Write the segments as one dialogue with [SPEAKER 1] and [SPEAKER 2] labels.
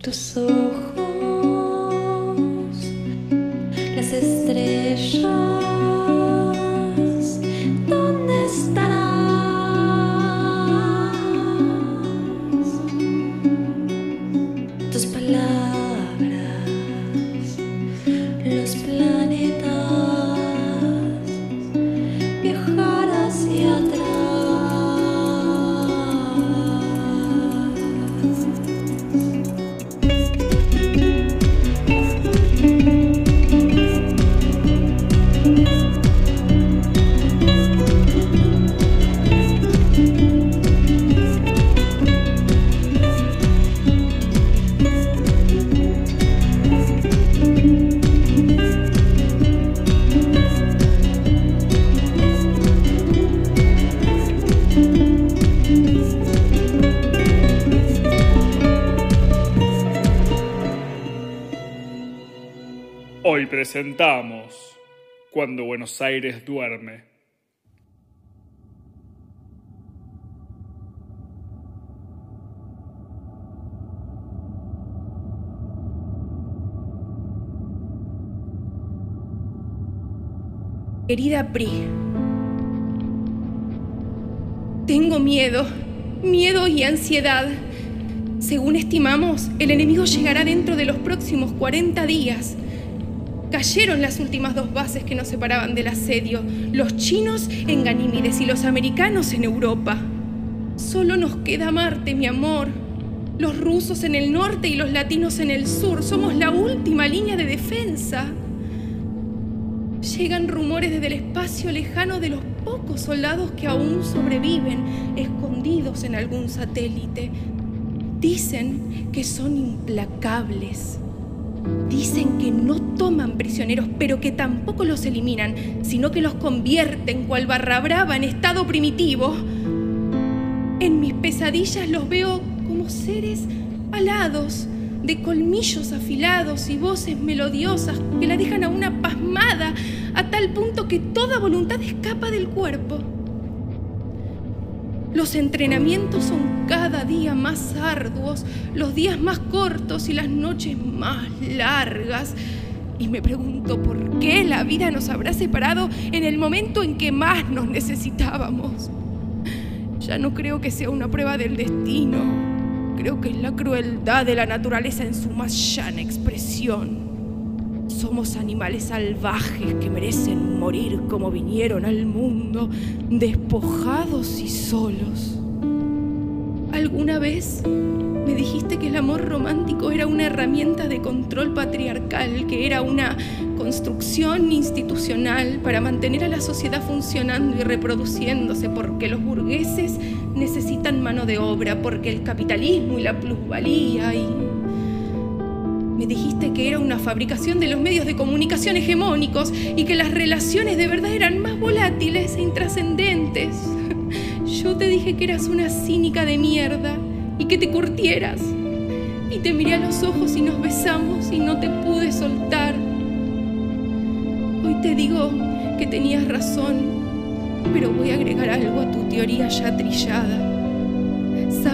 [SPEAKER 1] tus ojos,
[SPEAKER 2] presentamos Cuando Buenos Aires duerme.
[SPEAKER 3] Querida Pri, tengo miedo, miedo y ansiedad. Según estimamos, el enemigo llegará dentro de los próximos 40 días. Cayeron las últimas dos bases que nos separaban del asedio, los chinos en Ganímides y los americanos en Europa. Solo nos queda Marte, mi amor. Los rusos en el norte y los latinos en el sur. Somos la última línea de defensa. Llegan rumores desde el espacio lejano de los pocos soldados que aún sobreviven, escondidos en algún satélite. Dicen que son implacables. Dicen que no toman prisioneros, pero que tampoco los eliminan, sino que los convierten cual barra brava en estado primitivo. En mis pesadillas los veo como seres alados, de colmillos afilados y voces melodiosas que la dejan a una pasmada a tal punto que toda voluntad escapa del cuerpo. Los entrenamientos son cada día más arduos, los días más cortos y las noches más largas. Y me pregunto por qué la vida nos habrá separado en el momento en que más nos necesitábamos. Ya no creo que sea una prueba del destino. Creo que es la crueldad de la naturaleza en su más llana expresión. Somos animales salvajes que merecen morir como vinieron al mundo, despojados y solos. ¿Alguna vez me dijiste que el amor romántico era una herramienta de control patriarcal, que era una construcción institucional para mantener a la sociedad funcionando y reproduciéndose, porque los burgueses necesitan mano de obra, porque el capitalismo y la plusvalía y me dijiste que era una fabricación de los medios de comunicación hegemónicos y que las relaciones de verdad eran más volátiles e intrascendentes. Yo te dije que eras una cínica de mierda y que te curtieras. Y te miré a los ojos y nos besamos y no te pude soltar. Hoy te digo que tenías razón, pero voy a agregar algo a tu teoría ya trillada.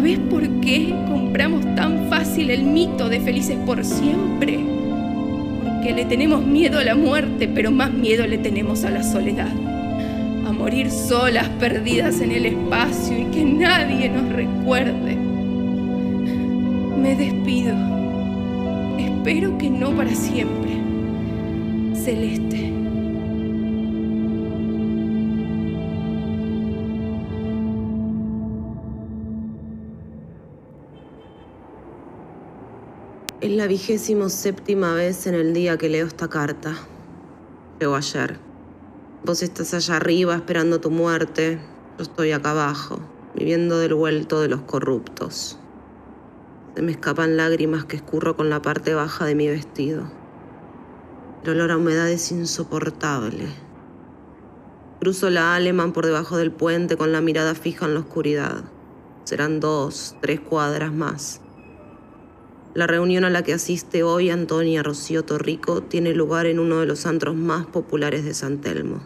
[SPEAKER 3] ¿Sabes por qué compramos tan fácil el mito de felices por siempre? Porque le tenemos miedo a la muerte, pero más miedo le tenemos a la soledad. A morir solas, perdidas en el espacio y que nadie nos recuerde. Me despido. Espero que no para siempre. Celeste.
[SPEAKER 4] Es la vigésimo séptima vez en el día que leo esta carta. Llegó ayer. Vos estás allá arriba esperando tu muerte. Yo estoy acá abajo, viviendo del vuelto de los corruptos. Se me escapan lágrimas que escurro con la parte baja de mi vestido. El olor a humedad es insoportable. Cruzo la Aleman por debajo del puente con la mirada fija en la oscuridad. Serán dos, tres cuadras más. La reunión a la que asiste hoy Antonia Rocío Torrico tiene lugar en uno de los antros más populares de San Telmo.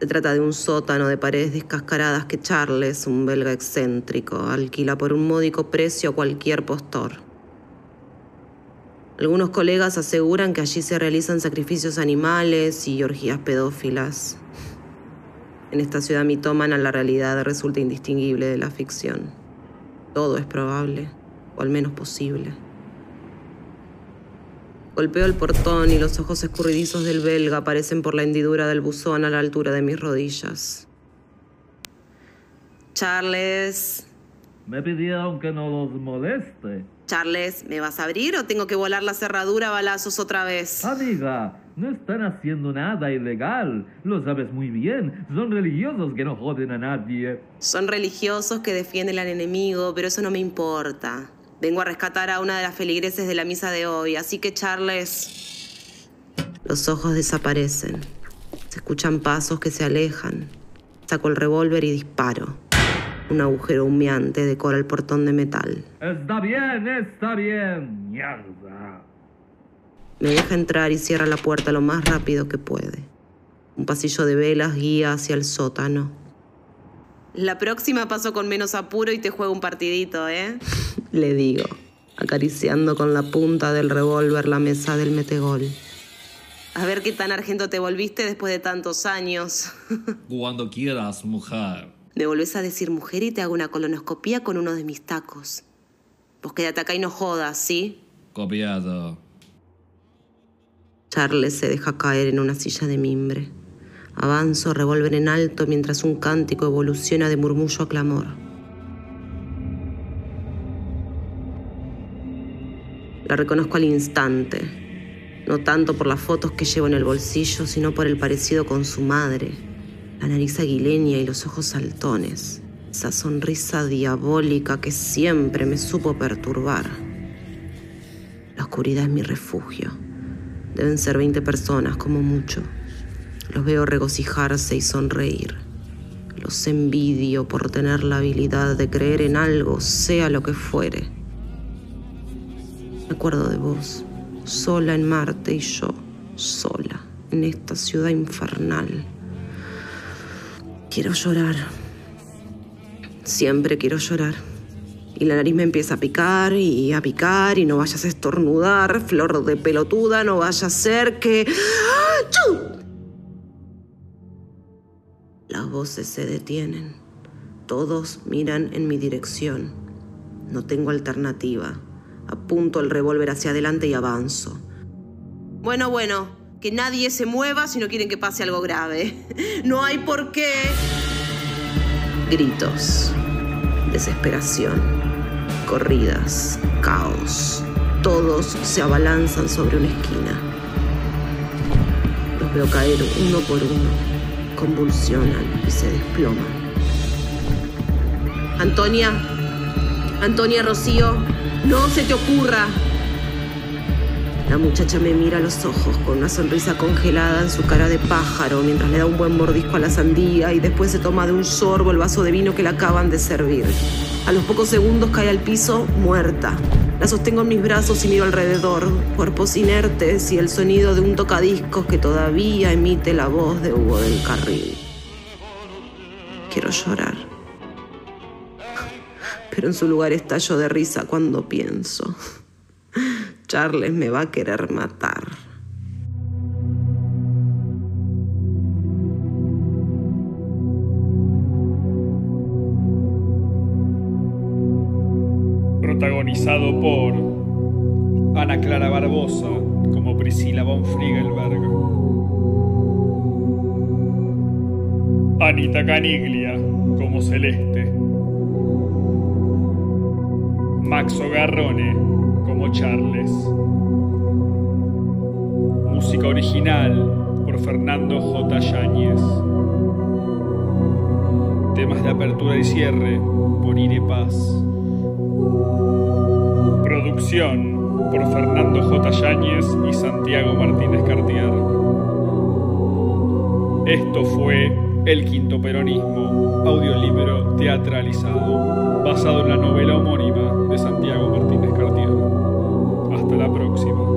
[SPEAKER 4] Se trata de un sótano de paredes descascaradas que Charles, un belga excéntrico, alquila por un módico precio a cualquier postor. Algunos colegas aseguran que allí se realizan sacrificios animales y orgías pedófilas. En esta ciudad mitómana la realidad resulta indistinguible de la ficción. Todo es probable, o al menos posible. Golpeo el portón y los ojos escurridizos del belga aparecen por la hendidura del buzón a la altura de mis rodillas. Charles,
[SPEAKER 5] Me pidieron que no los moleste.
[SPEAKER 4] Charles, ¿me vas a abrir o tengo que volar la cerradura a balazos otra vez?
[SPEAKER 5] Amiga, no están haciendo nada ilegal. Lo sabes muy bien. Son religiosos que no joden a nadie.
[SPEAKER 4] Son religiosos que defienden al enemigo, pero eso no me importa. Vengo a rescatar a una de las feligreses de la misa de hoy, así que Charles... Los ojos desaparecen. Se escuchan pasos que se alejan. Saco el revólver y disparo. Un agujero humeante decora el portón de metal.
[SPEAKER 5] Está bien, está bien. Mierda.
[SPEAKER 4] Me deja entrar y cierra la puerta lo más rápido que puede. Un pasillo de velas guía hacia el sótano. La próxima paso con menos apuro y te juego un partidito, ¿eh? Le digo, acariciando con la punta del revólver la mesa del metegol. A ver qué tan argento te volviste después de tantos años.
[SPEAKER 6] Cuando quieras, mujer.
[SPEAKER 4] Me volvés a decir mujer y te hago una colonoscopía con uno de mis tacos. Vos quédate acá y no jodas, ¿sí?
[SPEAKER 6] Copiado.
[SPEAKER 4] Charles se deja caer en una silla de mimbre. Avanzo, revólver en alto, mientras un cántico evoluciona de murmullo a clamor. La reconozco al instante, no tanto por las fotos que llevo en el bolsillo, sino por el parecido con su madre, la nariz aguileña y los ojos saltones, esa sonrisa diabólica que siempre me supo perturbar. La oscuridad es mi refugio. Deben ser 20 personas, como mucho. Los veo regocijarse y sonreír. Los envidio por tener la habilidad de creer en algo, sea lo que fuere. Me acuerdo de vos, sola en Marte y yo, sola, en esta ciudad infernal. Quiero llorar. Siempre quiero llorar. Y la nariz me empieza a picar y a picar y no vayas a estornudar, flor de pelotuda, no vaya a ser que... ¡Chu! Voces se detienen. Todos miran en mi dirección. No tengo alternativa. Apunto el revólver hacia adelante y avanzo. Bueno, bueno, que nadie se mueva si no quieren que pase algo grave. No hay por qué. Gritos. Desesperación. Corridas. Caos. Todos se abalanzan sobre una esquina. Los veo caer uno por uno. Convulsionan y se desploman. Antonia. Antonia Rocío. No se te ocurra. La muchacha me mira a los ojos con una sonrisa congelada en su cara de pájaro mientras le da un buen mordisco a la sandía y después se toma de un sorbo el vaso de vino que le acaban de servir. A los pocos segundos cae al piso muerta. La sostengo en mis brazos y miro alrededor, cuerpos inertes y el sonido de un tocadiscos que todavía emite la voz de Hugo del Carril. Quiero llorar. Pero en su lugar estallo de risa cuando pienso. Charles me va a querer matar.
[SPEAKER 2] Protagonizado por Ana Clara Barbosa como Priscila von Friegelberg. Anita Caniglia como Celeste. Maxo Garrone como Charles. Música original por Fernando J. Yáñez. Temas de apertura y cierre por Ire Paz. Por Fernando J. Yáñez y Santiago Martínez Cartier. Esto fue El Quinto Peronismo, audiolibro teatralizado, basado en la novela homónima de Santiago Martínez Cartier. Hasta la próxima.